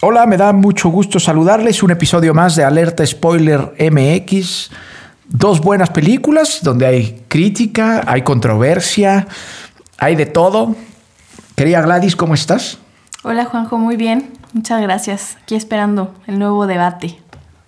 Hola, me da mucho gusto saludarles. Un episodio más de Alerta Spoiler MX. Dos buenas películas donde hay crítica, hay controversia, hay de todo. Querida Gladys, ¿cómo estás? Hola Juanjo, muy bien. Muchas gracias. Aquí esperando el nuevo debate.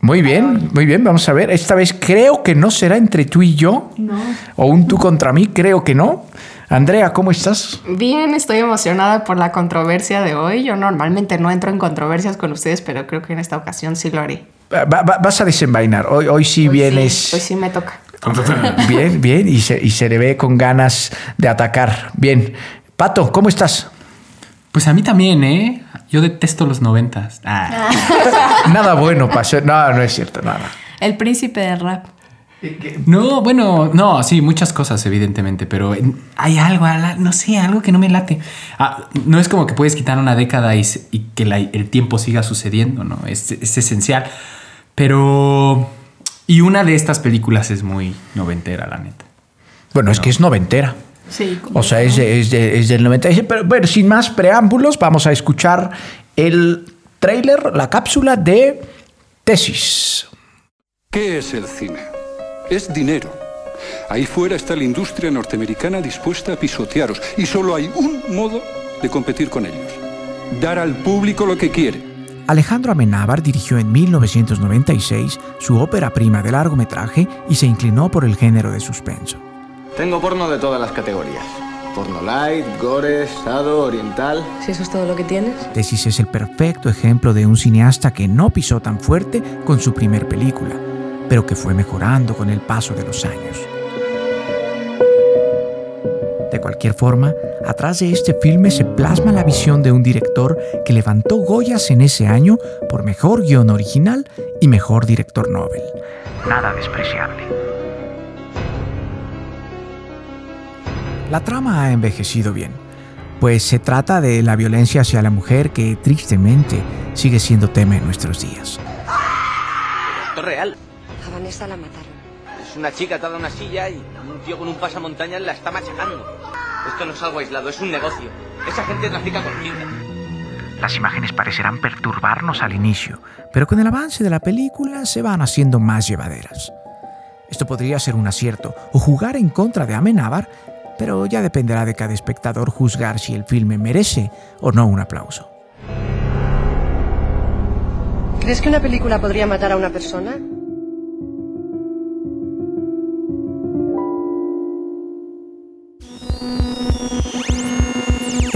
Muy bien, muy bien. Vamos a ver. Esta vez creo que no será entre tú y yo. No. O un tú contra mí, creo que no. Andrea, ¿cómo estás? Bien, estoy emocionada por la controversia de hoy. Yo normalmente no entro en controversias con ustedes, pero creo que en esta ocasión sí lo haré. Va- va- vas a desenvainar. Hoy, hoy sí Hoy vienes. Sí, hoy sí me toca. Bien, bien. Y se, y se le ve con ganas de atacar. Bien. Pato, ¿cómo estás? Pues a mí también, ¿eh? Yo detesto los noventas. Ah. Nada bueno pasó. No, no es cierto, nada. El príncipe del rap. No, bueno, no, sí, muchas cosas, evidentemente, pero hay algo, no sé, algo que no me late. Ah, no es como que puedes quitar una década y, que la- el tiempo siga sucediendo, ¿no? Es, es esencial. Pero. Y una de estas películas es muy noventera, la neta. Bueno, es que es noventera. Sí. O sea, es, de- es, de- es del 96. Pero bueno, sin más preámbulos, vamos a escuchar el tráiler, la cápsula de Tesis. ¿Qué es el cine? Es dinero. Ahí fuera está la industria norteamericana dispuesta a pisotearos y solo hay un modo de competir con ellos. Dar al público lo que quiere. Alejandro Amenábar dirigió en 1996 su ópera prima de largometraje y se inclinó por el género de suspenso. Tengo porno de todas las categorías. Porno light, gore, sado, oriental. Si eso es todo lo que tienes. Tesis es el perfecto ejemplo de un cineasta que no pisó tan fuerte con su primer película, pero que fue mejorando con el paso de los años. De cualquier forma, atrás de este filme se plasma la visión de un director que levantó Goyas en ese año por mejor guion original y mejor director Nobel. Nada despreciable. La trama ha envejecido bien, pues se trata de la violencia hacia la mujer que tristemente sigue siendo tema en nuestros días. Real. A Vanessa la mataron. Es una chica atada a una silla y un tío con un pasamontañas la está machacando. Esto no es algo aislado, es un negocio. Esa gente trafica con fibra. Las imágenes parecerán perturbarnos al inicio, pero con el avance de la película se van haciendo más llevaderas. Esto podría ser un acierto o jugar en contra de Amenábar, pero ya dependerá de cada espectador juzgar si el filme merece o no un aplauso. ¿Crees que una película podría matar a una persona?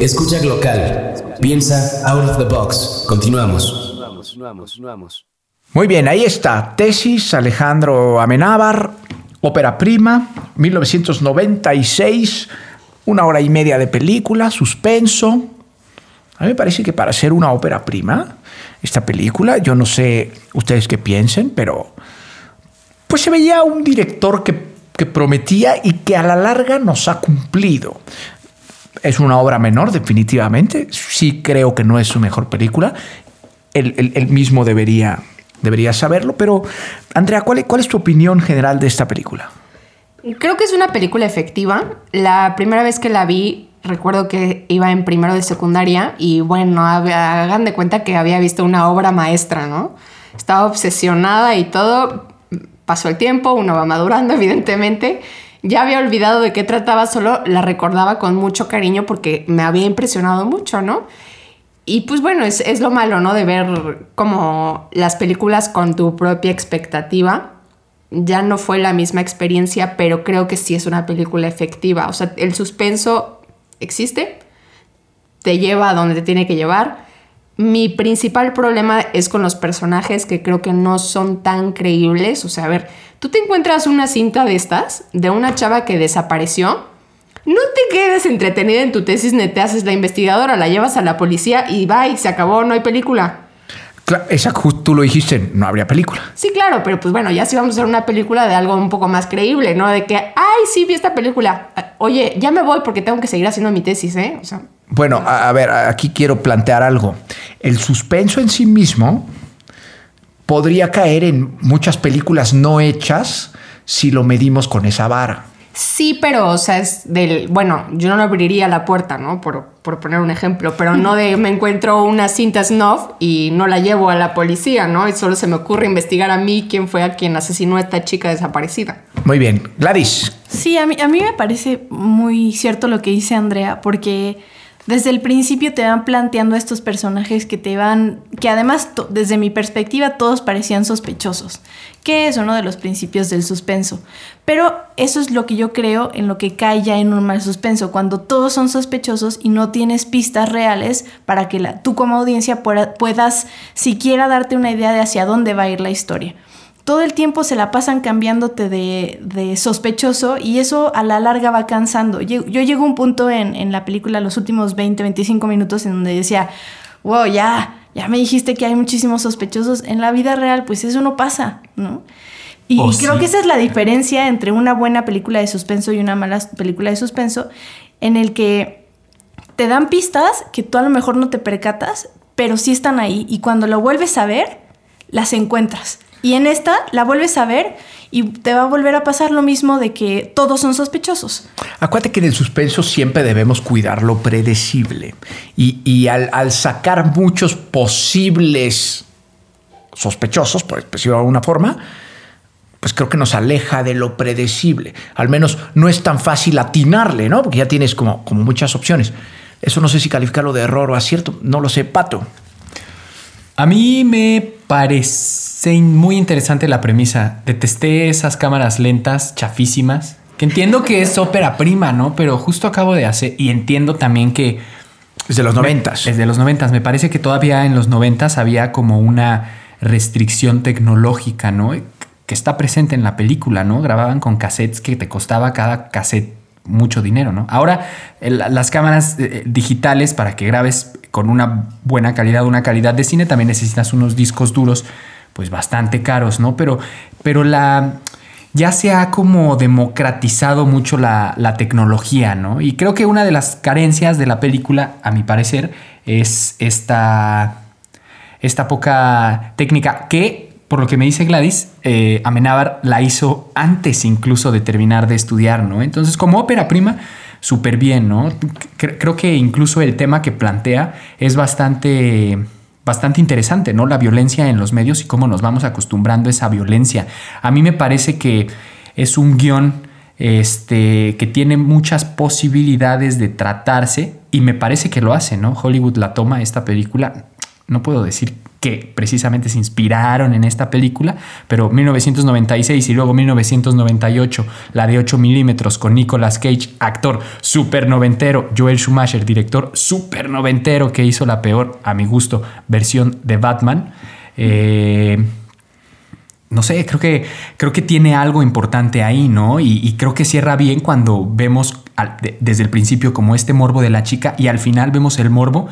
Escucha local. Piensa out of the box. Continuamos. Muy bien, ahí está. Tesis, Alejandro Amenábar, ópera prima, 1996, una hora y media de película, suspenso. A mí me parece que para ser una ópera prima, esta película, yo no sé ustedes qué piensen, pero pues se veía un director que prometía y que a la larga nos ha cumplido. Es una obra menor, definitivamente. Sí creo que no es su mejor película. Él, él- mismo debería, debería saberlo. Pero, Andrea, ¿cuál, ¿cuál es tu opinión general de esta película? Creo que es una película efectiva. La primera vez que la vi, recuerdo que iba en primero de secundaria y bueno, hagan de cuenta que había visto una obra maestra, ¿no? Estaba obsesionada y todo. Pasó el tiempo, uno va madurando, evidentemente. Ya había olvidado de qué trataba, solo la recordaba con mucho cariño porque me había impresionado mucho, ¿no? y pues bueno, es, es lo malo, ¿no? De ver como las películas con tu propia expectativa. Ya no fue la misma experiencia, pero creo que sí es una película efectiva. O sea, el suspenso existe, te lleva a donde te tiene que llevar. Mi principal problema es con los personajes que creo que no son tan creíbles. O sea, a ver, tú te encuentras una cinta de estas, de una chava que desapareció. No te quedes entretenida en tu tesis, ni te haces la investigadora, la llevas a la policía y va y se acabó, no hay película. Cla- Esa, tú lo dijiste, no habría película. Sí, claro, pero pues bueno, ya sí vamos a hacer una película de algo un poco más creíble, ¿no? De que, ay, sí, vi esta película. Ah, Oye, ya me voy porque tengo que seguir haciendo mi tesis, ¿eh? O sea, Bueno, a, a ver, aquí quiero plantear algo. El suspenso en sí mismo podría caer en muchas películas no hechas si lo medimos con esa vara. sí, pero, o sea, es del, bueno, yo no abriría la puerta, ¿no? Por, por poner un ejemplo, pero no de me encuentro una cinta snuff y no la llevo a la policía, ¿no? Y solo se me ocurre investigar a mí quién fue a quien asesinó a esta chica desaparecida. Muy bien. Gladys, Sí, a mí, a mí me parece muy cierto lo que dice Andrea, porque desde el principio te van planteando estos personajes que te van, que además desde mi perspectiva todos parecían sospechosos, que es uno de los principios del suspenso. Pero eso es lo que yo creo en lo que cae ya en un mal suspenso, cuando todos son sospechosos y no tienes pistas reales para que la, tú como audiencia pueda- puedas siquiera darte una idea de hacia dónde va a ir la historia todo el tiempo se la pasan cambiándote de, de sospechoso y eso a la larga va cansando. Yo, yo llego a un punto en, en la película, los últimos 20, 25 minutos, en donde decía, wow, ya, ya me dijiste que hay muchísimos sospechosos. En la vida real, pues eso no pasa, ¿no? Y, Oh, y creo sí. que esa es la diferencia entre una buena película de suspenso y una mala película de suspenso, en el que te dan pistas que tú a lo mejor no te percatas, pero sí están ahí. Y cuando lo vuelves a ver, las encuentras. Y en esta la vuelves a ver y te va a volver a pasar lo mismo de que todos son sospechosos. acuérdate que en el suspenso siempre debemos cuidar lo predecible. Y, y al, al sacar muchos posibles sospechosos, por decirlo de alguna forma, pues creo que nos aleja de lo predecible. Al menos no es tan fácil atinarle, ¿no? Porque ya tienes como, como muchas opciones. Eso no sé si calificarlo de error o acierto, no lo sé, Pato. A mí me parece muy interesante la premisa. Detesté esas cámaras lentas, chafísimas, que entiendo que es ópera prima, ¿no? Pero justo acabo de hacer, y entiendo también que... Es de los noventas. Es de los noventas. Me parece que todavía en los noventas había como una restricción tecnológica, ¿no? Que está presente en la película, ¿no? Grababan con cassettes que te costaba cada cassette mucho dinero, ¿no? Ahora el- las cámaras eh, digitales para que grabes con una buena calidad, una calidad de cine, también necesitas unos discos duros, pues bastante caros, ¿no? Pero, pero la ya se ha como democratizado mucho la, la tecnología, ¿no? Y creo que una de las carencias de la película, a mi parecer, es esta, esta poca técnica que, por lo que me dice Gladys, eh, Amenábar la hizo antes incluso de terminar de estudiar, ¿no? Entonces, como ópera prima, súper bien, ¿no? Cre- creo que incluso el tema que plantea es bastante bastante interesante, ¿no? La violencia en los medios y cómo nos vamos acostumbrando a esa violencia. A mí me parece que es un guion este, que tiene muchas posibilidades de tratarse y me parece que lo hace, ¿no? Hollywood la toma esta película, no puedo decir que precisamente se inspiraron en esta película, pero 1996 y luego 1998, la de 8 milímetros con Nicolas Cage, actor super noventero, Joel Schumacher, director super noventero que hizo la peor, a mi gusto, versión de Batman. Eh, no sé, creo que, creo que tiene algo importante ahí, ¿no? Y, creo que cierra bien cuando vemos desde el principio como este morbo de la chica y al final vemos el morbo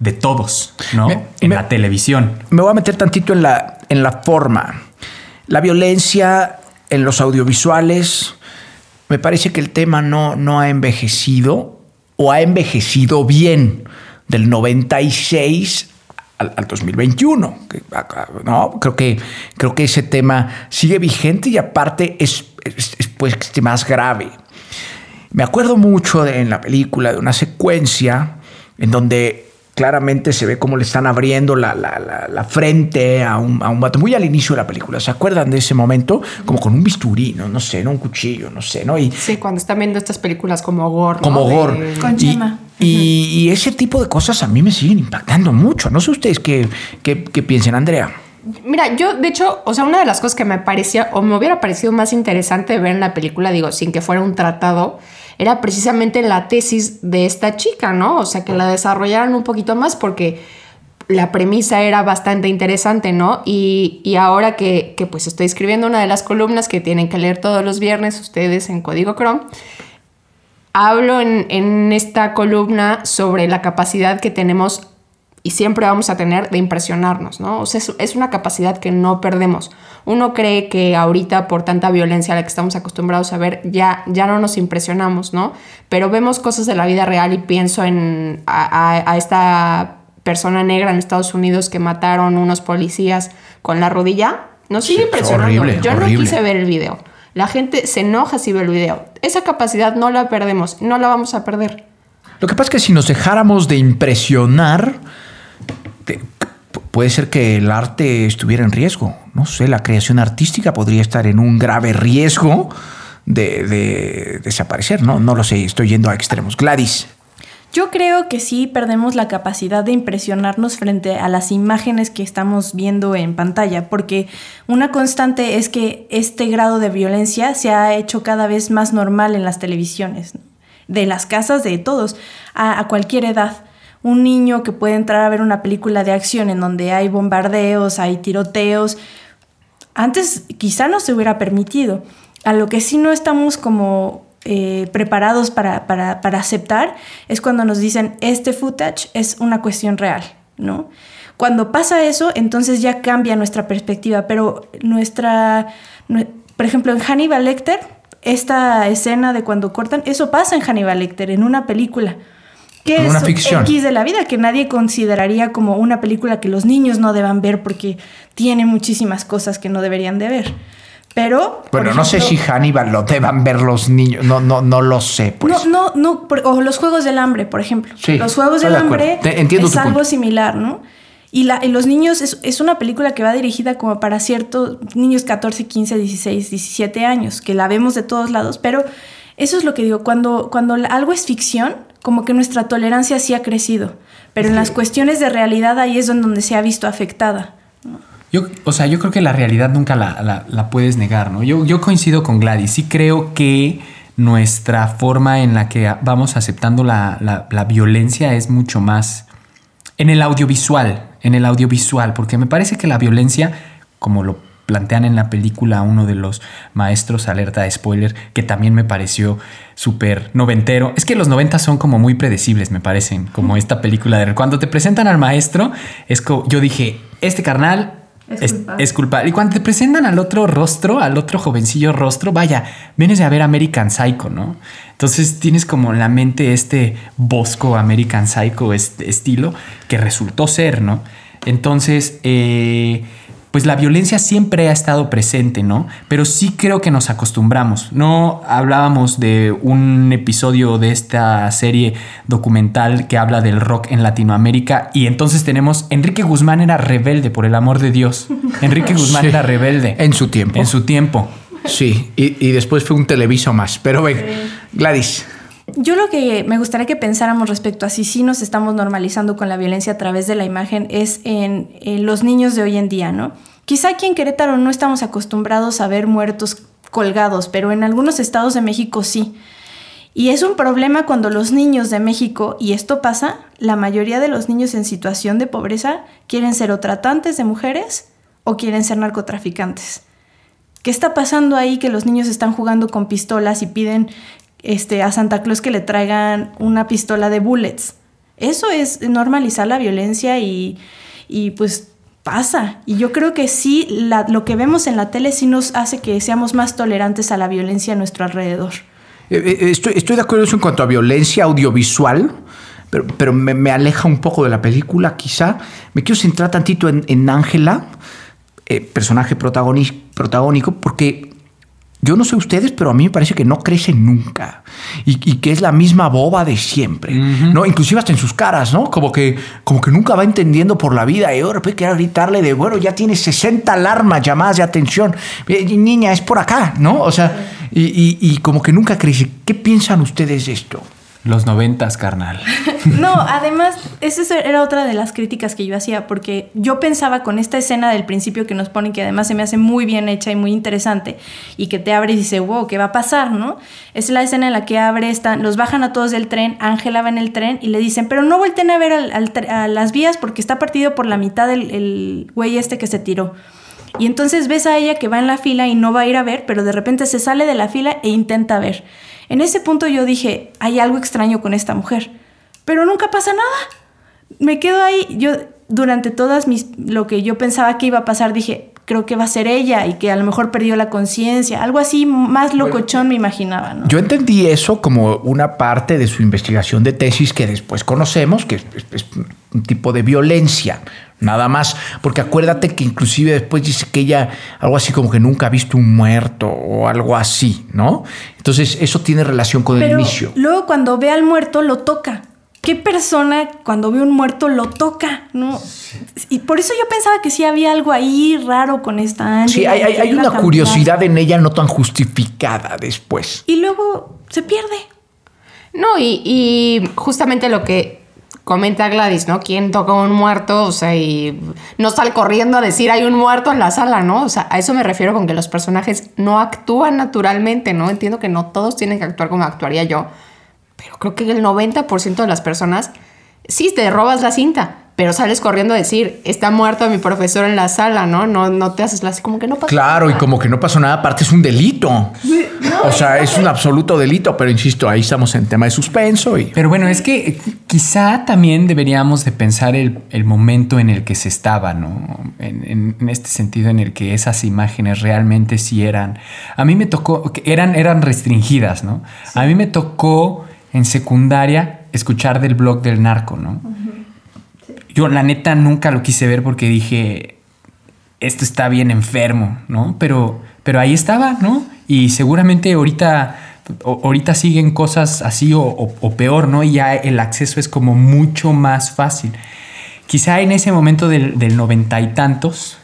de todos, ¿no? Me- en me- la televisión. Me voy a meter tantito en la, en la forma. La violencia en los audiovisuales, me parece que el tema no, no ha envejecido o ha envejecido bien del 96 al, al 2021. que, ¿no? creo, que, creo que ese tema sigue vigente y aparte es, es- es, pues, más grave. Me acuerdo mucho de- en la película de una secuencia en donde claramente se ve cómo le están abriendo la, la- la- la frente a un, a un vato, muy al inicio de la película. ¿Se acuerdan de ese momento? Como con un bisturí, ¿no? No sé, ¿no? Un cuchillo, no sé, ¿no? Y Sí, cuando están viendo estas películas como Gore. ¿no? como De- gore. Con Y- Chema. Y, y ese tipo de cosas a mí me siguen impactando mucho. No sé ustedes qué, qué, qué piensen, Andrea. Mira, yo de hecho, o sea, una de las cosas que me parecía o me hubiera parecido más interesante ver en la película, digo, sin que fuera un tratado, era precisamente la tesis de esta chica, ¿no? O sea, que la desarrollaran un poquito más porque la premisa era bastante interesante, ¿no? Y, y ahora que, que, pues estoy escribiendo una de las columnas que tienen que leer todos los viernes ustedes en Código Chrome, hablo en, en esta columna sobre la capacidad que tenemos y siempre vamos a tener de impresionarnos, ¿no? O sea, es, una capacidad que no perdemos. Uno cree que ahorita por tanta violencia a la que estamos acostumbrados a ver, ya, ya no nos impresionamos, ¿no? Pero vemos cosas de la vida real y pienso en a, a- a esta persona negra en Estados Unidos que mataron unos policías con la rodilla. Nos sigue Sí, impresionando. horrible, Yo no quise ver el video. La gente se enoja si ve el video. Esa capacidad no la perdemos, no la vamos a perder. Lo que pasa es que si nos dejáramos de impresionar, puede ser que el arte estuviera en riesgo. No sé, la creación artística podría estar en un grave riesgo de, de desaparecer. No, no lo sé, estoy yendo a extremos. Gladys. Yo creo que sí perdemos la capacidad de impresionarnos frente a las imágenes que estamos viendo en pantalla, porque una constante es que este grado de violencia se ha hecho cada vez más normal en las televisiones, de las casas de todos, a cualquier edad. Un niño que puede entrar a ver una película de acción en donde hay bombardeos, hay tiroteos, antes quizá no se hubiera permitido. A lo que sí no estamos como eh, preparados para, para- para aceptar es cuando nos dicen este footage es una cuestión real, ¿no? Cuando pasa eso, entonces ya cambia nuestra perspectiva, pero nuestra, nue- por ejemplo, en Hannibal Lecter, esta escena de cuando cortan, eso pasa en Hannibal Lecter, en una película. Que es una ficción. X de la vida, que nadie consideraría como una película que los niños no deban ver porque tiene muchísimas cosas que no deberían de ver. Pero. Bueno, no sé si ejemplo, Hannibal lo deban ver los niños. No, no, no lo sé, pues. No, no, no, por- o los Juegos del Hambre, por ejemplo. Sí, los Juegos del de. Hambre Te- entiendo es algo punto. similar, ¿no? Y, la, y los niños, es, es una película que va dirigida como para ciertos niños 14, 15, 16, 17 años, que la vemos de todos lados, pero eso es lo que digo, cuando, cuando algo es ficción, como que nuestra tolerancia sí ha crecido, pero en las cuestiones de realidad ahí es donde se ha visto afectada. Yo, o sea, yo creo que la realidad nunca la, la- la puedes negar, ¿no? Yo, yo coincido con Gladys. Sí creo que nuestra forma en la que vamos aceptando la, la- la violencia es mucho más en el audiovisual, en el audiovisual, porque me parece que la violencia, como lo plantean en la película uno de los maestros, alerta de spoiler, que también me pareció súper noventero. Es que los noventas son como muy predecibles, me parecen, como esta película de... Cuando te presentan al maestro, es como, yo dije, este carnal Es es, culpable. es culpable. Y cuando te presentan al otro rostro, al otro jovencillo rostro, vaya, vienes a ver American Psycho, ¿no? Entonces tienes como en la mente este bosco American Psycho este estilo que resultó ser, ¿no? Entonces, eh, pues la violencia siempre ha estado presente, ¿no? Pero sí creo que nos acostumbramos. No hablábamos de un episodio de esta serie documental que habla del rock en Latinoamérica y entonces tenemos Enrique Guzmán era rebelde, por el amor de Dios. Enrique Guzmán Sí. era rebelde. En su tiempo. En su tiempo. Sí, y, y después fue un televiso más. Pero ven, Gladys. Yo lo que me gustaría que pensáramos respecto a si sí nos estamos normalizando con la violencia a través de la imagen es en, los niños de hoy en día, ¿no? Quizá aquí en Querétaro no estamos acostumbrados a ver muertos colgados, pero en algunos estados de México sí. Y es un problema cuando los niños de México, y esto pasa, la mayoría de los niños en situación de pobreza quieren ser o tratantes de mujeres o quieren ser narcotraficantes. ¿Qué está pasando ahí que los niños están jugando con pistolas y piden este, a Santa Claus que le traigan una pistola de bullets? Eso es normalizar la violencia y, y pues pasa. Y yo creo que sí, lo que vemos en la tele sí nos hace que seamos más tolerantes a la violencia a nuestro alrededor. Eh, eh, Estoy, estoy de acuerdo en cuanto a violencia audiovisual, pero, pero me, aleja un poco de la película, quizá. Me quiero centrar tantito en en Ángela, eh, personaje protagónico, porque yo no sé ustedes, pero a mí me parece que no crece nunca y, y que es la misma boba de siempre, ¿no? Inclusive hasta en sus caras, ¿no? Como que, como que nunca va entendiendo por la vida y ahora quiere gritarle de, bueno, ya tiene 60 alarmas, llamadas de atención, Eh, niña, es por acá, ¿no? O sea, y, y- y como que nunca crece. ¿Qué piensan ustedes de esto? Los noventas, carnal. No, además, esa era otra de las críticas que yo hacía, porque yo pensaba con esta escena del principio que nos ponen, que además se me hace muy bien hecha y muy interesante, y que te abre y dice, wow, ¿qué va a pasar, no? Es la escena en la que abre, están, los bajan a todos del tren, Ángela va en el tren y le dicen, pero no volteen a ver al- a las vías porque está partido por la mitad el, el güey este que se tiró. Y entonces ves a ella que va en la fila y no va a ir a ver, pero de repente se sale de la fila e intenta ver. En ese punto yo dije, hay algo extraño con esta mujer. Pero nunca pasa nada. Me quedo ahí. Yo, durante todas mis. lo que yo pensaba que iba a pasar, dije, creo que va a ser ella y que a lo mejor perdió la conciencia. Algo así más locochón me imaginaba, ¿no? Yo entendí eso como una parte de su investigación de tesis que después conocemos, que es, es un tipo de violencia, nada más. Porque acuérdate que inclusive después dice que ella, algo así como que nunca ha visto un muerto o algo así, ¿no? Entonces eso tiene relación con el inicio. luego cuando ve al muerto lo toca. ¿Qué persona cuando ve un muerto lo toca? ¿No? Y por eso yo pensaba que sí había algo ahí raro con esta Sí, Ángela, hay, una curiosidad en ella no tan justificada después. Y luego se pierde. No, y, y justamente lo que comenta Gladys, ¿no? ¿Quién toca un muerto? O sea, y no sale corriendo a decir hay un muerto en la sala, ¿no? O sea, a eso me refiero con que los personajes no actúan naturalmente, ¿no? Entiendo que no todos tienen que actuar como actuaría yo, pero creo que el 90% de las personas sí te robas la cinta, pero sales corriendo a decir está muerto mi profesor en la sala, ¿no? No, no te haces la así como que no pasa Claro, y nada. como que no pasó nada, aparte es un delito. O sea, es un absoluto delito, pero insisto, ahí estamos en tema de suspenso y... Pero bueno, es que quizá también deberíamos de pensar el, el momento en el que se estaba, ¿no? En, en- en este sentido en el que esas imágenes realmente sí eran... A mí me tocó, eran, eran restringidas, ¿no? A mí me tocó en secundaria escuchar del blog del narco, ¿no? Yo la neta nunca lo quise ver porque dije, esto está bien enfermo, ¿no? Pero, pero ahí estaba, ¿no? Y seguramente ahorita, ahorita siguen cosas así o peor, ¿no? Y ya el acceso es como mucho más fácil. Quizá en ese momento del, del noventa y tantos,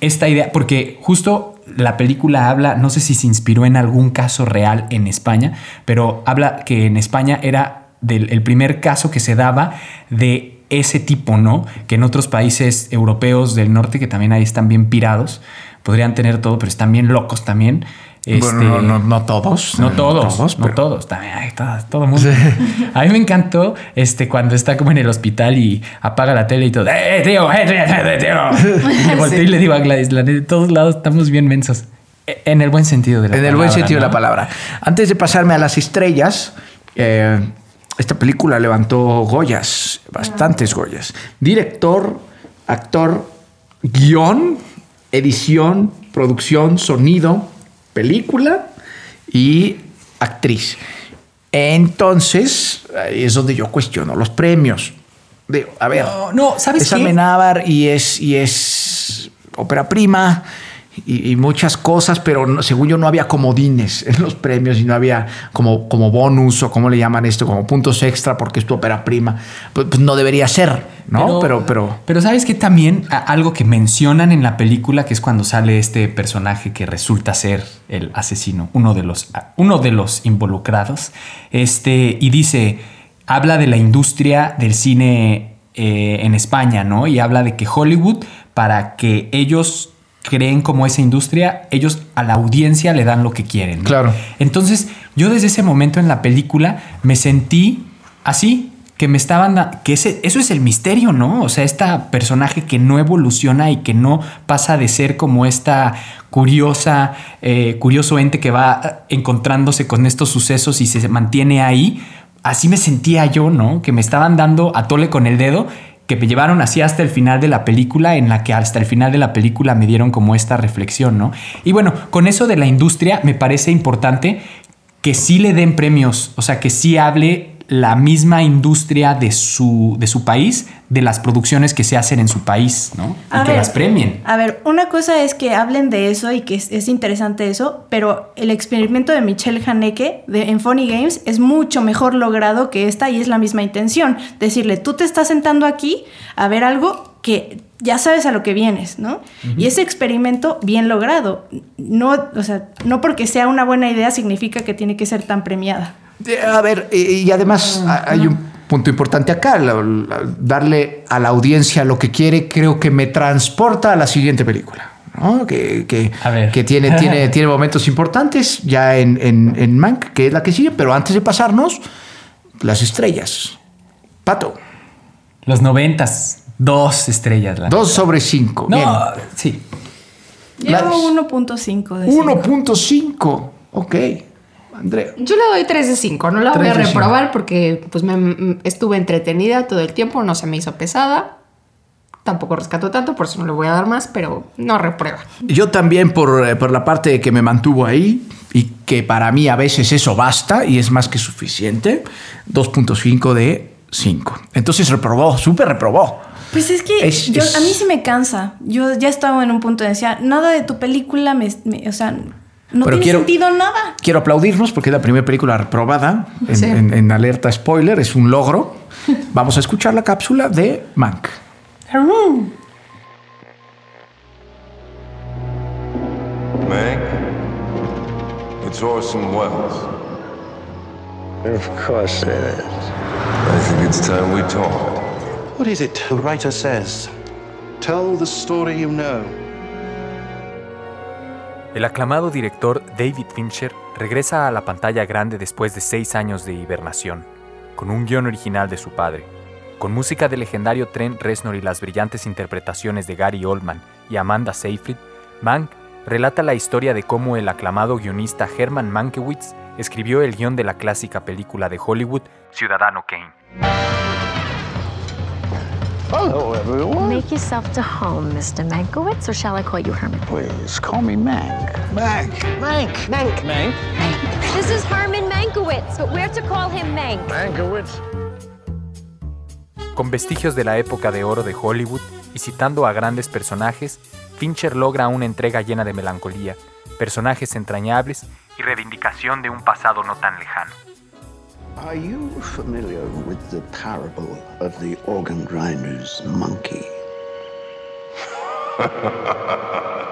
esta idea, porque justo la película habla, no sé si se inspiró en algún caso real en España, pero habla que en España era del, el primer caso que se daba de ese tipo, ¿no? Que en otros países europeos del norte, que también ahí están bien pirados, podrían tener todo, pero están bien locos también. Bueno, Este, no, no- no todos. no todos, no pero- todos, también hay todo, todo mundo. A mí me encantó este, cuando está como en el hospital y apaga la tele y todo, ¡eh, tío, eh, tío, eh, tío! Y volteo y le digo a Gladys, la de todos lados estamos bien mensos. E- En el buen sentido de la En palabra. el buen sentido de ¿no? la palabra. Antes de pasarme a las estrellas, eh, esta película levantó Goyas, bastantes Goyas. Director, actor, guion, edición, producción, sonido, película y actriz. Entonces, ahí es donde yo cuestiono los premios. Digo, a ver, No, no, ¿sabes es qué? Amenábar y es, y es ópera prima y, y muchas cosas, pero no- según yo no había comodines en los premios y no había como, como bonus o como le llaman esto, como puntos extra porque es tu ópera prima. Pues, pues no debería ser, ¿no? Pero, pero, Pero sabes que también algo que mencionan en la película, que es cuando sale este personaje que resulta ser el asesino, uno de los, uno de los involucrados, este, y dice, habla de la industria del cine eh, en España, ¿no? Y habla de que Hollywood, para que ellos creen como esa industria, ellos a la audiencia le dan lo que quieren. ¿no? Claro. Entonces, yo desde ese momento en la película me sentí así, que me estaban que ese, eso es el misterio, ¿no? O sea, esta personaje que no evoluciona y que no pasa de ser como esta curiosa, eh, curioso ente que va encontrándose con estos sucesos y se mantiene ahí. Así me sentía yo, ¿no? Que me estaban dando a tole con el dedo que me llevaron así hasta el final de la película, en la que hasta el final de la película me dieron como esta reflexión, ¿no? Y bueno, con eso de la industria me parece importante que sí le den premios, o sea, que sí hable la misma industria de su, de su país, de las producciones que se hacen en su país, ¿no? Y que las premien. A ver, una cosa es que hablen de eso y que es, es interesante eso, pero el experimento de Michelle Haneke de, en Funny Games es mucho mejor logrado que esta y es la misma intención. Decirle, tú te estás sentando aquí a ver algo que ya sabes a lo que vienes, ¿no? Y ese experimento bien logrado. No, o sea, no porque sea una buena idea significa que tiene que ser tan premiada. A ver, y además a- hay un punto importante acá, darle a la audiencia lo que quiere, creo que me transporta a la siguiente película. ¿no? Que, que tiene, tiene, tiene momentos importantes ya en, en, en Mank, que es la que sigue, pero antes de pasarnos, las estrellas. Pato, Los noventas, dos estrellas. la dos sobre cinco. No, Bien. sí. Llevo 1.5 de 5. 1.5. Ok. Andrea. Yo le doy 3 de 5, no la voy a cinco. reprobar porque pues me, m- estuve entretenida todo el tiempo, no se me hizo pesada. Tampoco rescato tanto, por eso no le voy a dar más, pero no reprueba. Yo también por, eh, por la parte de que me mantuvo ahí y que para mí a veces eso basta y es más que suficiente, 2.5 de 5. Entonces reprobó, súper reprobó. Pues es que Es- yo, es- a mí sí me cansa. Yo ya estaba en un punto de decía, nada de tu película me, me- o sea, no Pero tiene quiero- sentido nada. Quiero aplaudirnos porque es la primera película reprobada en, Sí. en- en alerta spoiler, es un logro. Vamos a escuchar la cápsula de Mank. Meg, it's Orson Welles. Of course it is. I think it's time we talked. What is it the writer says? Tell the story you know. El aclamado director David Fincher regresa a la pantalla grande después de seis años de hibernación, con un guion original de su padre. Con música del legendario Trent Reznor y las brillantes interpretaciones de Gary Oldman y Amanda Seyfried, Mank relata la historia de cómo el aclamado guionista Herman Mankiewicz escribió el guion de la clásica película de Hollywood Ciudadano Kane. Hello, everyone. Make yourself to home, Mr. Mankiewicz, or shall I call you Herman? Please call me Mank. Mank. Mank. Mank. Mank. This is Herman Mankiewicz, but we're to call him Mank. Mankiewicz. Con vestigios de la época de oro de Hollywood y citando a grandes personajes, Fincher logra una entrega llena de melancolía, personajes entrañables y reivindicación de un pasado no tan lejano. Are you familiar with the parable of the organ grinder's monkey?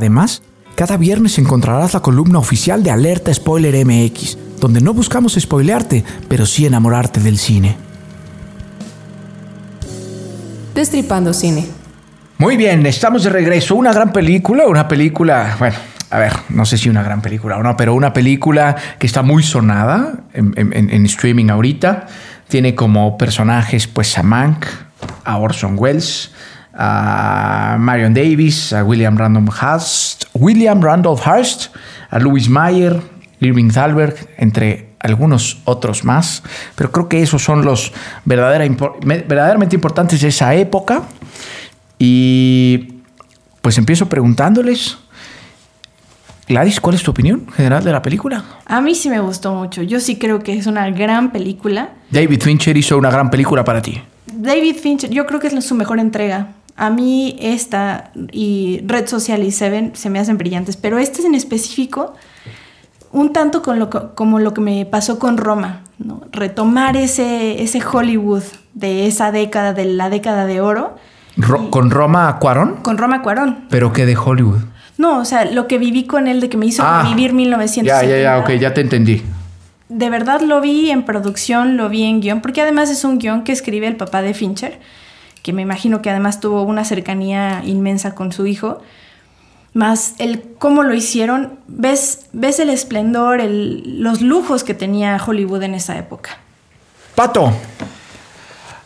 Además, cada viernes encontrarás la columna oficial de Alerta Spoiler MX, donde no buscamos spoilearte, pero sí enamorarte del cine. Destripando cine. Muy bien, estamos de regreso. Una gran película, una película, bueno, a ver, no sé si una gran película o no, pero una película que está muy sonada en, en- en streaming ahorita. Tiene como personajes pues a Mank, a Orson Welles, a Marion Davis, a William Randolph Hearst, William Randolph Hearst, a Louis Mayer, Irving Thalberg, entre algunos otros más. Pero creo que esos son los verdadera verdaderamente importantes de esa época. Y pues empiezo preguntándoles, Gladys, ¿cuál es tu opinión general de la película? A mí sí me gustó mucho. Yo sí creo que es una gran película. David Fincher hizo una gran película para ti. David Fincher, yo creo que es su mejor entrega. A mí esta y Red Social y Seven se me hacen brillantes, pero este en específico, un tanto con lo co- como lo que me pasó con Roma, ¿no? retomar ese, ese Hollywood de esa década, de la década de oro, Ro- ¿Con Roma Cuarón? con Roma Cuarón. ¿Pero qué de Hollywood? No, o sea, lo que viví con él, de que me hizo Ah, vivir Ya, 1970. ya, ya, ok, ya te entendí. De verdad lo vi en producción, lo vi en guion, porque además es un guion que escribe el papá de Fincher, que me imagino que además tuvo una cercanía inmensa con su hijo. más el cómo lo hicieron, ves, ves el esplendor, el- los lujos que tenía Hollywood en esa época. Pato.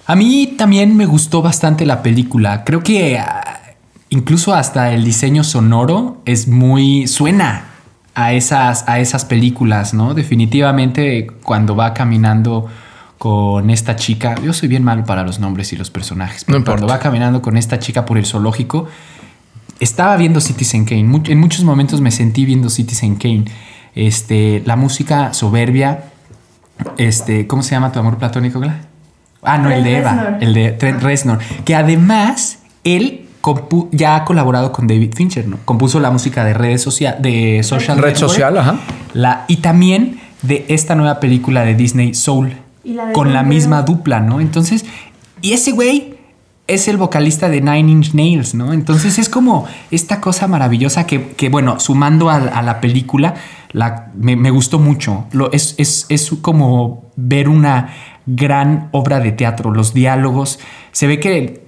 A mí también me gustó bastante la película. Creo que ah, incluso hasta el diseño sonoro es muy. suena a esas, a esas películas, ¿no? Definitivamente cuando va caminando con esta chica. Yo soy bien malo para los nombres y los personajes. Pero No cuando va caminando con esta chica por el zoológico. Estaba viendo Citizen Kane. En muchos momentos me sentí viendo Citizen Kane. Este, la música soberbia. Este, ¿cómo se llama tu amor platónico, Gla? Ah, no, el de Eva, Reznor. el de Trent Reznor, que además él ya ha colaborado con David Fincher, ¿no? Compuso la música de redes sociales, de Social Red Network, social, ajá. La, y también de esta nueva película de Disney Soul, la con la misma dupla, ¿no? Entonces, y ese güey es el vocalista de Nine Inch Nails, ¿no? Entonces es como esta cosa maravillosa que, que, bueno, sumando a, a la película, la, me, me gustó mucho. Lo, es, es, es como ver una gran obra de teatro, los diálogos. Se ve que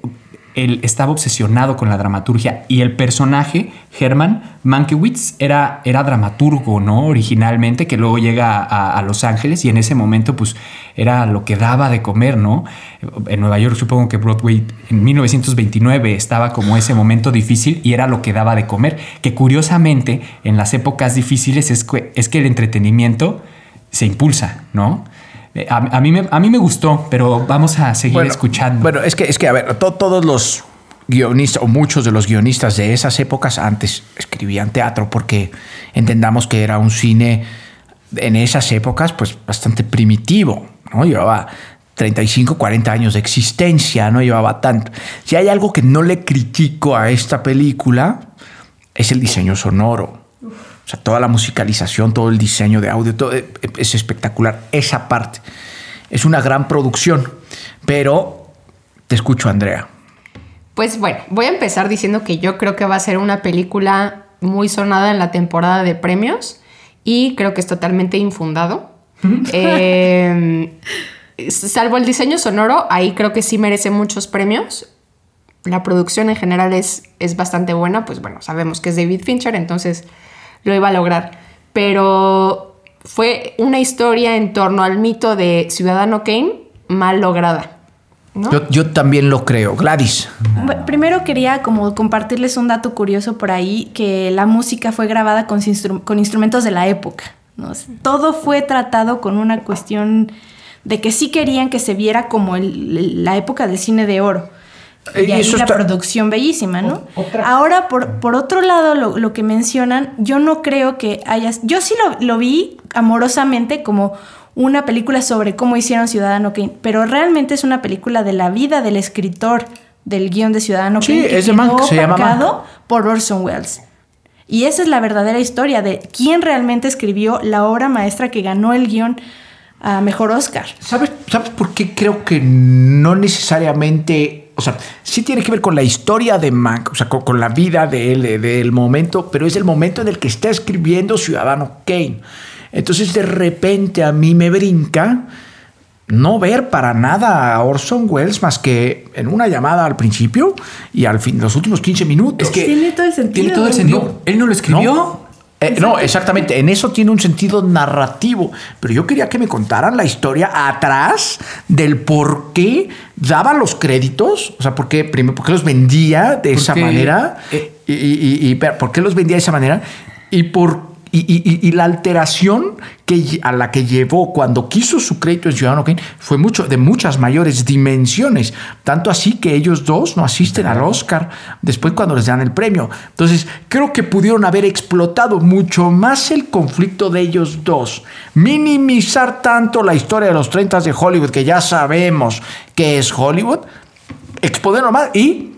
él, estaba obsesionado con la dramaturgia y el personaje, Herman Mankiewicz, era, era dramaturgo, ¿no? Originalmente, que luego llega a, a Los Ángeles y en ese momento, pues, era lo que daba de comer, ¿no? En Nueva York, supongo que Broadway en 1929 estaba como ese momento difícil y era lo que daba de comer. Que curiosamente, en las épocas difíciles es que, es que el entretenimiento se impulsa, ¿no? Eh, A, a mí me, a mí me gustó, pero vamos a seguir Bueno, escuchando. Bueno, es que, es que a ver, to- todos los guionistas, o muchos de los guionistas de esas épocas antes escribían teatro porque entendamos que era un cine en esas épocas pues bastante primitivo, ¿no? Llevaba 35, 40 años de existencia, no llevaba tanto. Si hay algo que no le critico a esta película, es el diseño sonoro. O sea, toda la musicalización, todo el diseño de audio, todo, eh, es espectacular. Esa parte es una gran producción. Pero te escucho, Andrea. Pues bueno, voy a empezar diciendo que yo creo que va a ser una película muy sonada en la temporada de premios y creo que es totalmente infundado. Eh, salvo el diseño sonoro, ahí creo que sí merece muchos premios. La producción en general es, es bastante buena, pues bueno, sabemos que es David Fincher, entonces lo iba a lograr. Pero fue una historia en torno al mito de Ciudadano Kane mal lograda. ¿no? Yo, yo también lo creo. Gladys. Bueno, Primero quería como compartirles un dato curioso por ahí, que la música fue grabada con, instru- con instrumentos de la época. ¿no? Todo fue tratado con una cuestión de que sí querían que se viera como el- la época del cine de oro. Y ahí la está- producción bellísima, ¿no? Ahora, por, por otro lado, lo, lo que mencionan, yo no creo que hayas... Yo sí lo, lo vi amorosamente como una película sobre cómo hicieron Ciudadano Kane, pero realmente es una película de la vida del escritor del guion de Ciudadano Sí, Kane que es de Mank, quedó se llama Mank. opacado por Orson Welles. Y esa es la verdadera historia de quién realmente escribió la obra maestra que ganó el guion a Mejor Oscar. ¿Sabes, ¿Sabes por qué creo que no necesariamente, o sea, sí tiene que ver con la historia de Mank, o sea, con, con la vida de él, de- del momento, pero es el momento en el que está escribiendo Ciudadano Kane. Entonces de repente a mí me brinca no ver para nada a Orson Welles más que en una llamada al principio y al fin, los últimos 15 minutos. Es que Tiene todo el sentido. tiene todo el sentido. Él no lo escribió. No. Eh, no, exactamente. En eso tiene un sentido narrativo. Pero yo quería que me contaran la historia atrás del por qué daba los créditos. O sea, por qué, primero, por qué los vendía de esa manera. eh, y, y- y- por qué los vendía de esa manera. Y por. Y, y- y- y la alteración que, a la que llevó cuando quiso su crédito en Ciudadano Kane fue mucho, de muchas mayores dimensiones. Tanto así que ellos dos no asisten al Oscar después cuando les dan el premio. Entonces, creo que pudieron haber explotado mucho más el conflicto de ellos dos. Minimizar tanto la historia de los 30 de Hollywood, que ya sabemos que es Hollywood. Exponerlo más y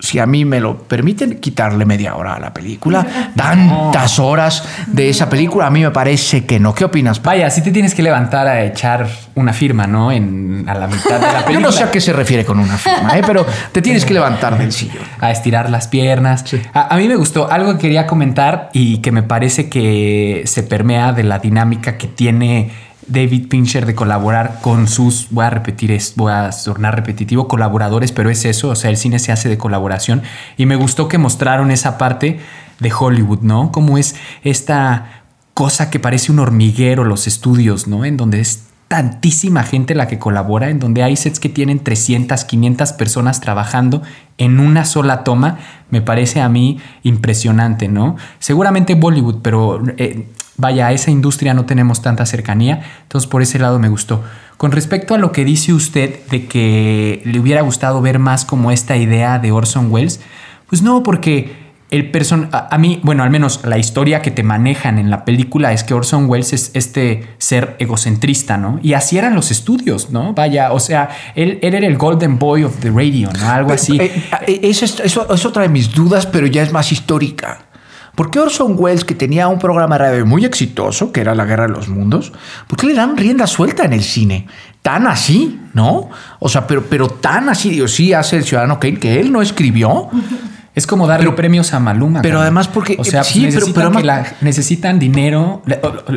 si a mí me lo permiten, quitarle media hora a la película. Tantas horas de esa película, a mí me parece que no. ¿Qué opinas? Vaya, sí te tienes que levantar a echar una firma, ¿no? En, a la mitad de la película. Yo no sé a qué se refiere con una firma, ¿eh? pero te tienes que levantar del sillón. a estirar las piernas. A, a mí me gustó algo que quería comentar y que me parece que se permea de la dinámica que tiene David Fincher de colaborar con sus, voy a repetir, voy a tornar repetitivo, colaboradores, pero es eso, o sea, el cine se hace de colaboración y me gustó que mostraron esa parte de Hollywood, ¿no? Cómo es esta cosa que parece un hormiguero, los estudios, ¿no? En donde es tantísima gente la que colabora, en donde hay sets que tienen 300, 500 personas trabajando en una sola toma, me parece a mí impresionante, ¿no? Seguramente Bollywood, pero eh, vaya, a esa industria no tenemos tanta cercanía, entonces por ese lado me gustó. Con respecto a lo que dice usted de que le hubiera gustado ver más como esta idea de Orson Welles, pues no, porque el person a, a, mí, bueno, al menos la historia que te manejan en la película es que Orson Welles es este ser egocentrista, ¿no? Y así eran los estudios, ¿no? Vaya, o sea, él, él era el Golden Boy of the Radio, ¿no? Algo así. Eh, eh, eso, es, eso es otra de mis dudas, pero ya es más histórica. ¿Por qué Orson Welles, que tenía un programa de radio muy exitoso, que era La Guerra de los Mundos, por qué le dan rienda suelta en el cine? Tan así, ¿no? O sea, pero, pero tan así, Dios sí hace el Ciudadano Kane, que él no escribió. Es como darle Pero- premios a Maluma. pero además porque- O sea, sí, pues necesitan, pero que la- necesitan dinero.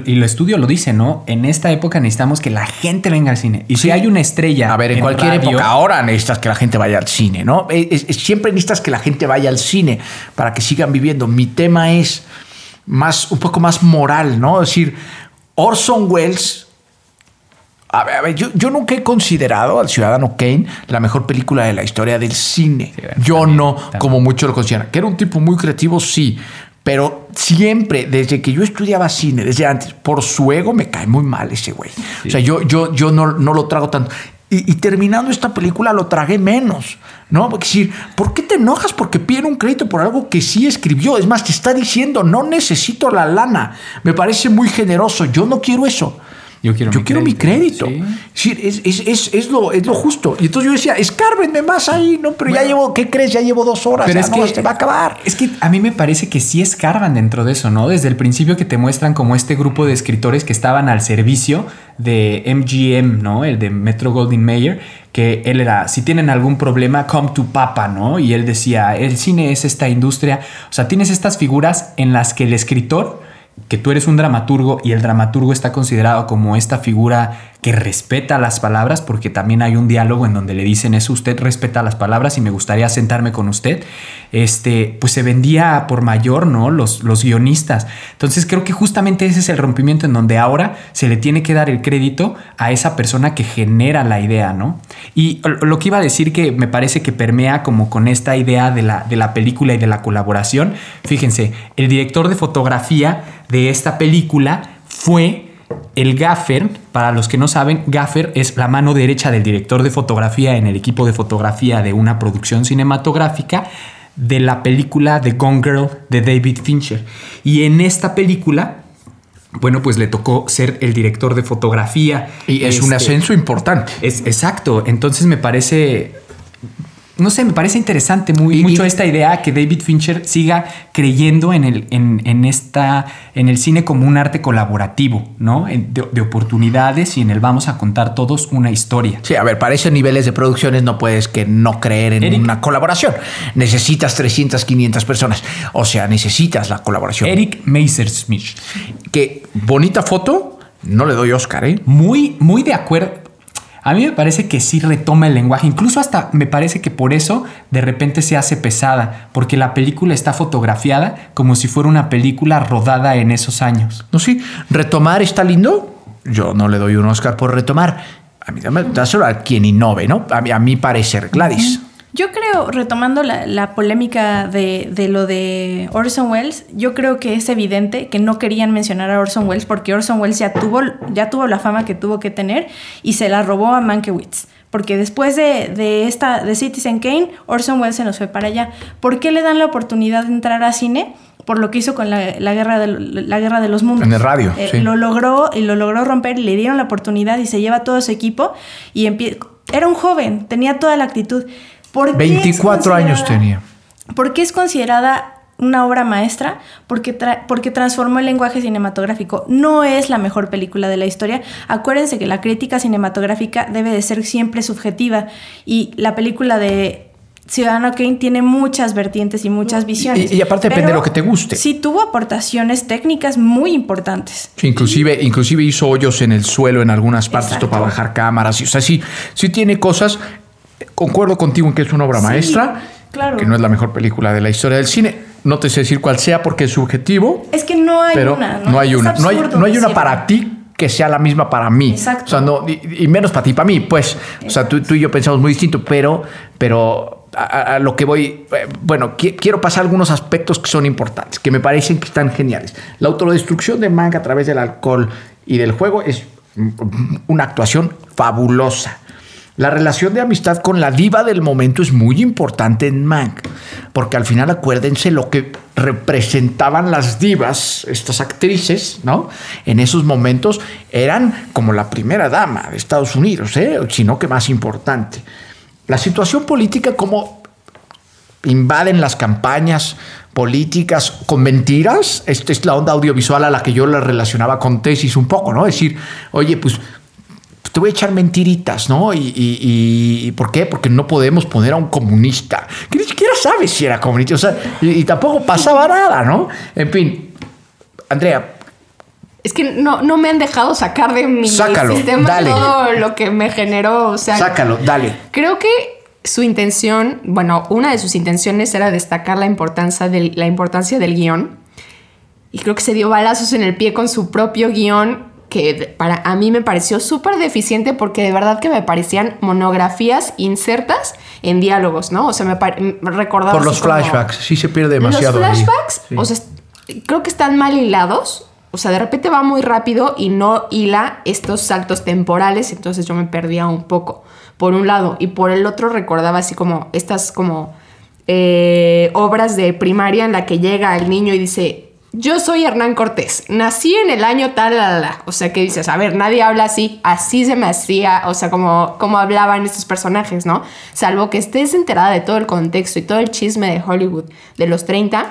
Y el estudio lo dice, ¿no? En esta época necesitamos que la gente venga al cine. Y si Sí. hay una estrella. A ver, en, cualquier radio- época, ahora necesitas que la gente vaya al cine, ¿no? Es- es- siempre necesitas que la gente vaya al cine para que sigan viviendo. Mi tema es más, un poco más moral, ¿no? Es decir, Orson Welles. A ver, a ver, yo, yo nunca he considerado al Ciudadano Kane la mejor película de la historia del cine. yo no, como muchos lo consideran. Que era un tipo muy creativo, sí. Pero siempre, desde que yo estudiaba cine, desde antes, por su ego me cae muy mal ese güey. O sea, yo, yo, yo no, no lo trago tanto. Y, y terminando esta película lo tragué menos, ¿no? Porque decir, ¿por qué te enojas porque piden un crédito por algo que sí escribió? Es más, te está diciendo, no necesito la lana. Me parece muy generoso. Yo no quiero eso. Yo quiero, Yo mi quiero mi crédito. Sí, es, es, es, es lo, es lo justo. Y entonces yo decía, escárbenme más ahí, ¿no? Pero ya llevo, ¿qué crees? Ya llevo dos horas. Pero ya es no, que se va a acabar. Es que a mí me parece que sí escarban dentro de eso, ¿no? Desde el principio que te muestran como este grupo de escritores que estaban al servicio de MGM, ¿no? El de Metro Goldwyn Mayer, que él era, si tienen algún problema, come to papa, ¿no? Y él decía, el cine es esta industria. O sea, tienes estas figuras en las que el escritor que tú eres un dramaturgo y el dramaturgo está considerado como esta figura que respeta las palabras, porque también hay un diálogo en donde le dicen eso, usted respeta las palabras y me gustaría sentarme con usted, este, pues se vendía por mayor, ¿no? Los, los guionistas. Entonces creo que justamente ese es el rompimiento en donde ahora se le tiene que dar el crédito a esa persona que genera la idea, ¿no? Y lo que iba a decir que me parece que permea como con esta idea de la, de la película y de la colaboración, fíjense, el director de fotografía de esta película fue el gaffer, para los que no saben, gaffer es la mano derecha del director de fotografía en el equipo de fotografía de una producción cinematográfica de la película The Gone Girl de David Fincher. Y en esta película, bueno, pues le tocó ser el director de fotografía. Y es un ascenso importante. Es, exacto. Entonces me parece. No sé, me parece interesante muy, mucho esta idea que David Fincher siga creyendo en el, en, en esta, en el cine como un arte colaborativo, ¿no? De, de oportunidades y en el vamos a contar todos una historia. Sí, a ver, para esos niveles de producciones no puedes que no creer en una colaboración. Necesitas 300, 500 personas. O sea, necesitas la colaboración. Eric Messerschmidt. Que bonita foto, no le doy Oscar, ¿eh? Muy, muy de acuerdo. A mí me parece que sí retoma el lenguaje. Incluso hasta me parece que por eso de repente se hace pesada. Porque la película está fotografiada como si fuera una película rodada en esos años. No, sí. Retomar está lindo. Yo no le doy un Oscar por retomar. A mí dáselo a quien innove, ¿no? A mi, a mi parecer, Gladys. Yo creo, retomando la, la polémica de, de lo de Orson Welles, yo creo que es evidente que no querían mencionar a Orson Welles porque Orson Welles ya tuvo, ya tuvo la fama que tuvo que tener y se la robó a Mankiewicz. Porque después de, de esta, de Citizen Kane, Orson Welles se nos fue para allá. ¿Por qué le dan la oportunidad de entrar a cine? Por lo que hizo con la, la guerra, de, la guerra de los mundos. En el radio, sí. Lo logró y lo logró romper y le dieron la oportunidad y se lleva todo su equipo y era un joven, tenía toda la actitud. ¿Por qué es 24 años tenía. ¿Por qué es considerada una obra maestra? Porque, tra- porque transformó el lenguaje cinematográfico. No es la mejor película de la historia. Acuérdense que la crítica cinematográfica debe de ser siempre subjetiva y la película de Ciudadano Kane tiene muchas vertientes y muchas visiones. Y- y aparte depende de lo que te guste. Sí tuvo aportaciones técnicas muy importantes. Sí, inclusive, inclusive hizo hoyos en el suelo en algunas partes esto para bajar cámaras. O sea, sí, sí tiene cosas. Concuerdo contigo en que es una obra Sí, maestra. claro. Que no es la mejor película de la historia del cine. No te sé decir cuál sea porque es subjetivo, Es que no hay pero una. no, hay una. No hay, absurdo no hay una decirlo. para ti que sea la misma para mí. Exacto. O sea, no, y, y menos para ti, para mí, pues. O sea, tú, tú y yo pensamos muy distinto, pero, pero a, lo que voy, eh, bueno, qui- quiero pasar algunos aspectos que son importantes, que me parecen que están geniales. La autodestrucción de Mank a través del alcohol y del juego es una actuación fabulosa. La relación de amistad con la diva del momento es muy importante en Mank, porque al final acuérdense lo que representaban las divas, estas actrices, ¿no? En esos momentos eran como la primera dama de Estados Unidos, ¿eh? sino que más importante. La situación política, como invaden las campañas políticas con mentiras. Esta es la onda audiovisual a la que yo la relacionaba con tesis un poco, ¿no? Es decir, oye, pues te voy a echar mentiritas, ¿no? Y, y- y- ¿por qué? Porque no podemos poner a un comunista, que ni siquiera sabe si era comunista, o sea, y, y tampoco pasaba nada, ¿no? En fin, Andrea, Es que no, no me han dejado sacar de mi Sácalo, sistema dale. todo lo que me generó. O sea, sácalo, dale. Creo que su intención, bueno, una de sus intenciones era destacar la importancia del, la importancia del guion. Y creo que se dio balazos en el pie con su propio guion, que para a mí me pareció súper deficiente porque de verdad que me parecían monografías insertas en diálogos, ¿no? O sea, me, me recordaba... Por los flashbacks, sí se pierde demasiado. los flashbacks, Sí. o sea, creo que están mal hilados. O sea, de repente va muy rápido y no hila estos saltos temporales, entonces yo me perdía un poco, por un lado. Y por el otro recordaba así como estas como eh, obras de primaria en la que llega el niño y dice, yo soy Hernán Cortés, nací en el año tal, la, la, la". O sea, que dices, a ver, nadie habla así, así se me hacía, o sea, como, como hablaban estos personajes, ¿no? Salvo que estés enterada de todo el contexto y todo el chisme de Hollywood de los 30,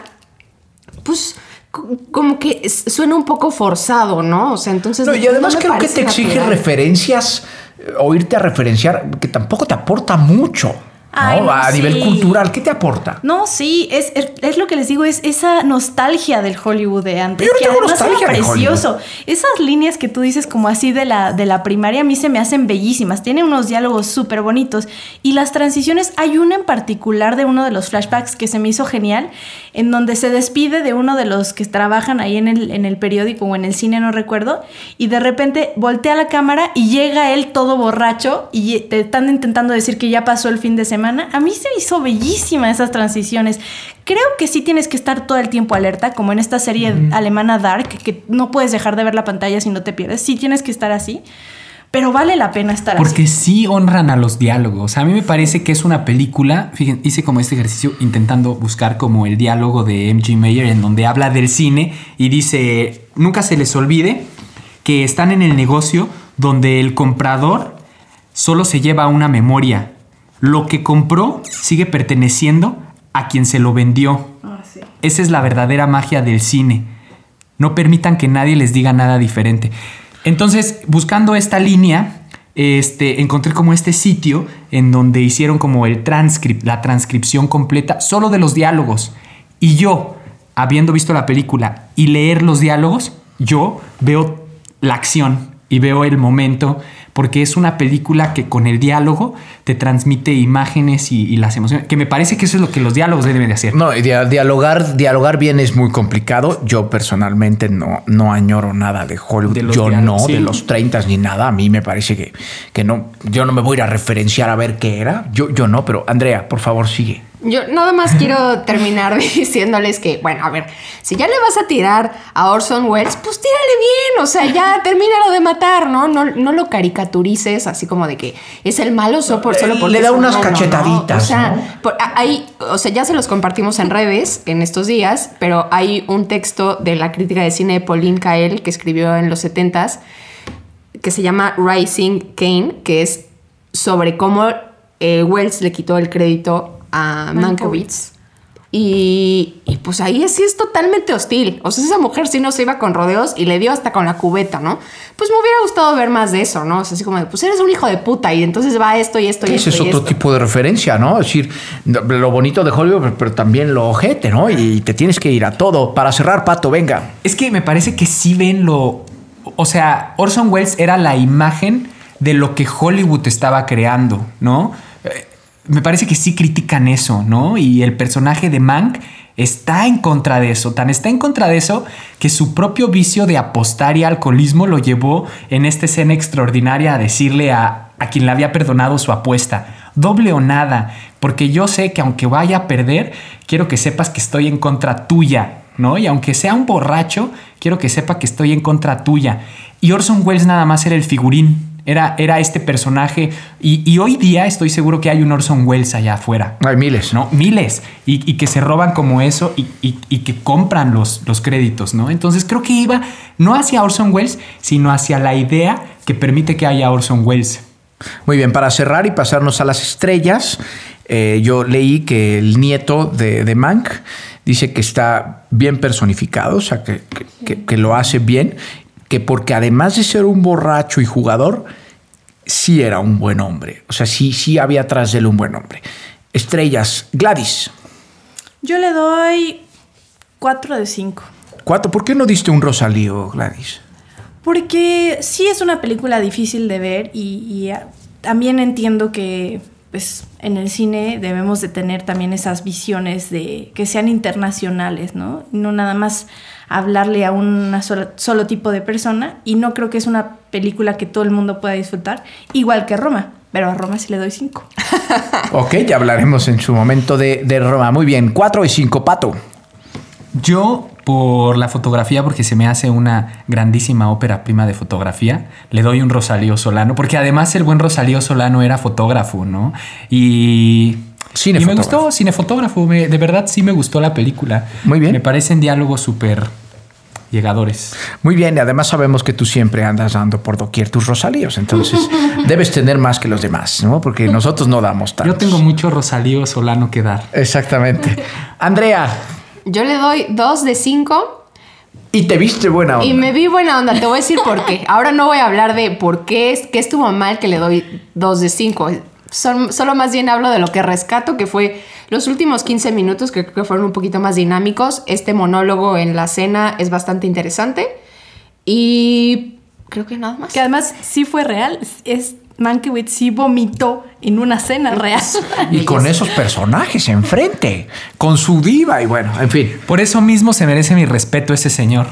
pues co- como que suena un poco forzado, ¿no? O sea, entonces... No, y además no creo que te exige natural. referencias eh, o irte a referenciar, que tampoco te aporta mucho. ¿No? Ay, no, a nivel sí. cultural, ¿qué te aporta? No, sí, es, es, es lo que les digo, es esa nostalgia del Hollywood de antes. Yo no que tengo además era nostalgia de precioso. Esas líneas que tú dices como así de la, de la primaria a mí se me hacen bellísimas. Tiene unos diálogos súper bonitos. Y las transiciones, hay una en particular de uno de los flashbacks que se me hizo genial, en donde se despide de uno de los que trabajan ahí en el, en el periódico o en el cine, no recuerdo, y de repente voltea la cámara y llega él todo borracho y te están intentando decir que ya pasó el fin de semana. A mí se me hizo bellísima esas transiciones. Creo que sí tienes que estar todo el tiempo alerta, como en esta serie alemana Dark, que no puedes dejar de ver la pantalla si no te pierdes. Sí tienes que estar así, pero vale la pena estar Porque así. sí honran a los diálogos. A mí me parece que es una película. Fíjense, hice como este ejercicio intentando buscar como el diálogo de M.G. Mayer en donde habla del cine y dice: Nunca se les olvide que están en el negocio donde el comprador solo se lleva una memoria. Lo que compró sigue perteneciendo a quien se lo vendió. Esa es la verdadera magia del cine. No permitan que nadie les diga nada diferente. Entonces, buscando esta línea, este, encontré como este sitio en donde hicieron como el transcript, la transcripción completa, solo de los diálogos. Y yo, habiendo visto la película y leer los diálogos, yo veo la acción y veo el momento, porque es una película que con el diálogo te transmite imágenes y, y las emociones, que me parece que eso es lo que los diálogos deben de hacer. No, dialogar, dialogar bien es muy complicado. Yo personalmente no, no añoro nada de Hollywood. De yo diálogos, no, sí. de los 30 ni nada. A mí me parece que, que no. Yo no me voy a ir a referenciar a ver qué era. Yo, yo no, pero Andrea, por favor, sigue. Yo nada más quiero terminar diciéndoles que, bueno, a ver, si ya le vas a tirar a Orson Welles, pues tírale bien, o sea, ya termínalo de matar, ¿no? No, no lo caricaturices así como de que es el malo solo por solo por Le da unas cachetaditas, O sea, hay, o sea, ya se los compartimos en redes en estos días, pero hay un texto de la crítica de cine de Pauline Kael que escribió en los 70s que se llama Rising Kane, que es sobre cómo eh, Wells le quitó el crédito a Mankiewicz. Y, y pues ahí sí es totalmente hostil. O sea, esa mujer sí no se iba con rodeos y le dio hasta con la cubeta, ¿no? Pues me hubiera gustado ver más de eso, ¿no? O sea, así como de, pues eres un hijo de puta y entonces va esto y esto y Ese esto. es y otro esto. tipo de referencia, ¿no? Es decir, lo bonito de Hollywood, pero- pero también lo ojete, ¿no? Y te tienes que ir a todo. Para cerrar, Pato, venga. Es que me parece que sí ven lo. O sea, Orson Welles era la imagen de lo que Hollywood estaba creando, ¿no? Me parece que sí critican eso, ¿no? Y el personaje de Mank está en contra de eso. Tan está en contra de eso que su propio vicio de apostar y alcoholismo lo llevó en esta escena extraordinaria a decirle a, a quien le había perdonado su apuesta, doble o nada, porque yo sé que aunque vaya a perder, quiero que sepas que estoy en contra tuya, ¿no? Y aunque sea un borracho, quiero que sepa que estoy en contra tuya. Y Orson Welles nada más era el figurín. Era, era este personaje. Y, y hoy día estoy seguro que hay un Orson Welles allá afuera. Hay miles. ¿no? Miles. Y, y que se roban como eso y, que compran los, los créditos, ¿no? Entonces creo que iba no hacia Orson Welles, sino hacia la idea que permite que haya Orson Welles. Muy bien, para cerrar y pasarnos a las estrellas, eh, yo leí que el nieto de, de Mank dice que está bien personificado, o sea, que, que- que- que lo hace bien, que porque además de ser un borracho y jugador, sí era un buen hombre. O sea, sí, sí había atrás de él un buen hombre. Estrellas, Gladys, Yo le doy 4 de 5. cuatro. ¿Por qué no diste un Rosalío, Gladys? Porque sí es una película difícil de ver y, y, ah, también entiendo que pues, en el cine debemos de tener también esas visiones de que sean internacionales, ¿no? No nada más hablarle a un solo, solo tipo de persona y no creo que es una película que todo el mundo pueda disfrutar, igual que Roma, pero a Roma sí le doy 5. Ok, ya hablaremos en su momento de, de Roma. Muy bien, cuatro y cinco, Pato. Yo, por la fotografía, porque se me hace una grandísima ópera prima de fotografía, le doy un Rosalío Solano, porque además el buen Rosalío Solano era fotógrafo, ¿no? Y. Y me gustó, cinefotógrafo, me- de verdad sí me gustó la película. Muy bien. Me parecen diálogos súper llegadores. Muy bien, y además sabemos que tú siempre andas dando por doquier tus rosalíos, entonces debes tener más que los demás, ¿no? Porque nosotros no damos tanto. Yo tengo mucho Rosalío Solano que dar. Exactamente. Andrea, Yo le doy 2 de 5 y te viste buena onda. y me vi buena onda. Te voy a decir por qué. Ahora no voy a hablar de por qué, es, qué estuvo mal que le doy 2 de 5. solo más bien hablo de lo que rescato, que fue los últimos 15 minutos, que creo que fueron un poquito más dinámicos. Este monólogo en la cena es bastante interesante. Y creo que nada más. Que además sí fue real, es Mankiewicz sí vomitó en una cena real. Y con esos personajes enfrente, con su diva y bueno, en fin. Por eso mismo se merece mi respeto ese señor.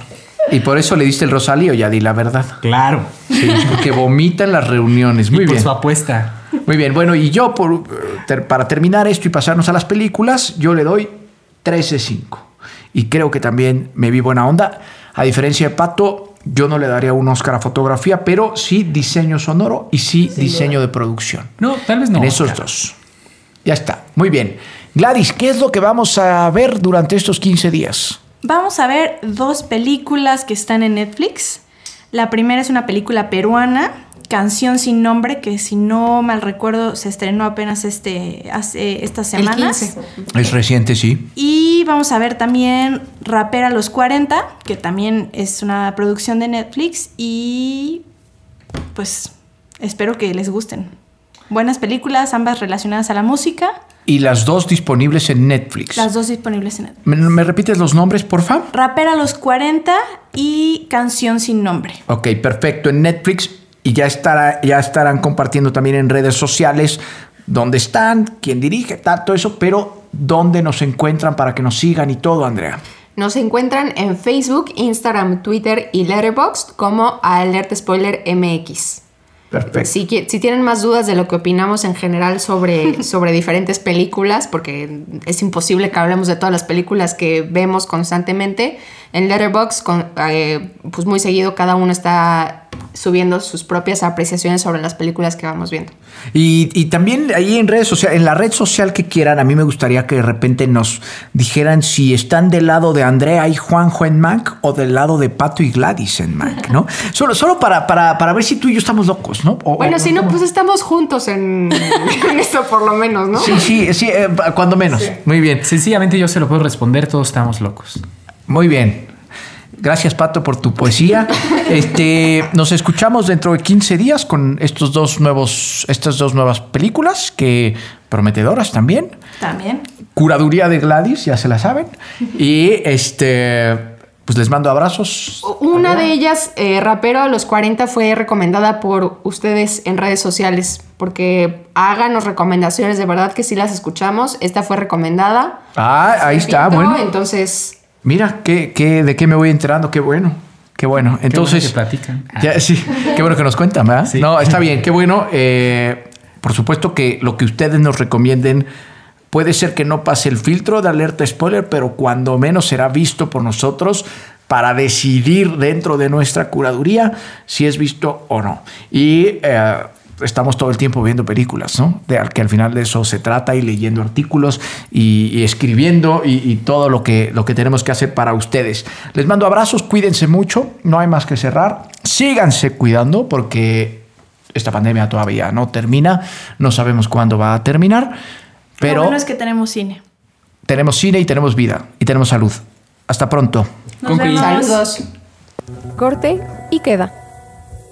Y por eso le diste el rosalío, ya di la verdad. Claro. Sí, porque vomita en las reuniones. Muy y por bien. su apuesta. Muy bien, bueno, y yo por, ter- para terminar esto y pasarnos a las películas, yo le doy 3 de 5. Y creo que también me vi buena onda. A diferencia de Pato, yo no le daría un Oscar a fotografía, pero sí diseño sonoro y sí, diseño de producción. No, tal vez no. en esos Oscar. dos. Ya está, muy bien. Gladys, ¿qué es lo que vamos a ver durante estos 15 días? Vamos a ver dos películas que están en Netflix. La primera es una película peruana, Canción sin nombre, que si no mal recuerdo se estrenó apenas este, hace estas El semanas. 15. Es reciente, sí. Y vamos a ver también Rapera a los 40, que también es una producción de Netflix. Y pues espero que les gusten. Buenas películas, ambas relacionadas a la música. Y las dos disponibles en Netflix. Las dos disponibles en Netflix. ¿Me, me repites los nombres, por favor? Rapera a los 40 y Canción sin nombre. Ok, perfecto. En Netflix y ya, estará, ya estarán compartiendo también en redes sociales dónde están, quién dirige, tal, todo eso, pero dónde nos encuentran para que nos sigan y todo, Andrea. Nos encuentran en Facebook, Instagram, Twitter y Letterboxd como Alerta Spoiler MX. Perfecto. Si, si tienen más dudas de lo que opinamos en general sobre, sobre diferentes películas, porque es imposible que hablemos de todas las películas que vemos constantemente, en Letterboxd, con- eh, pues muy seguido cada uno está subiendo sus propias apreciaciones sobre las películas que vamos viendo. Y, y también ahí en redes sociales, en la red social que quieran, a mí me gustaría que de repente nos dijeran si están del lado de Andrea y Juanjo en Mac o del lado de Pato y Gladys en Mac, ¿no? Solo, solo para, para, para ver si tú y yo estamos locos, ¿no? O- Bueno, o- si no, pues estamos juntos en, en esto por lo menos, ¿no? Sí, sí, sí, eh, cuando menos. Muy bien. Sencillamente yo se lo puedo responder, todos estamos locos. Muy bien. Gracias, Pato, por tu poesía. Este, nos escuchamos dentro de 15 días con estos dos nuevos, estas dos nuevas películas que prometedoras también. También. Curaduría de Gladys, ya se la saben. Y este, pues les mando abrazos. Una de ellas, eh, Rapero a los 40, fue recomendada por ustedes en redes sociales, porque háganos recomendaciones, de verdad que sí las escuchamos. Esta fue recomendada. Ah, ahí está, bueno. Entonces, Mira, ¿qué, qué, de qué me voy enterando? Qué bueno. Qué bueno. Entonces. que platican. Ya, sí, qué bueno que nos cuentan, ¿verdad? No, está bien, qué bueno. Eh, por supuesto que lo que ustedes nos recomienden puede ser que no pase el filtro de alerta spoiler, pero cuando menos será visto por nosotros para decidir dentro de nuestra curaduría si es visto o no. Y eh, estamos todo el tiempo viendo películas, ¿no? De, que al final de eso se trata y leyendo artículos y, y escribiendo y, y, todo lo que, lo que tenemos que hacer para ustedes. Les mando abrazos, cuídense mucho, no hay más que cerrar. Síganse cuidando porque esta pandemia todavía no termina, no sabemos cuándo va a terminar, pero Lo bueno es que tenemos cine. tenemos cine y tenemos vida y tenemos salud. Hasta pronto. Nos vemos. saludos. Corte y queda.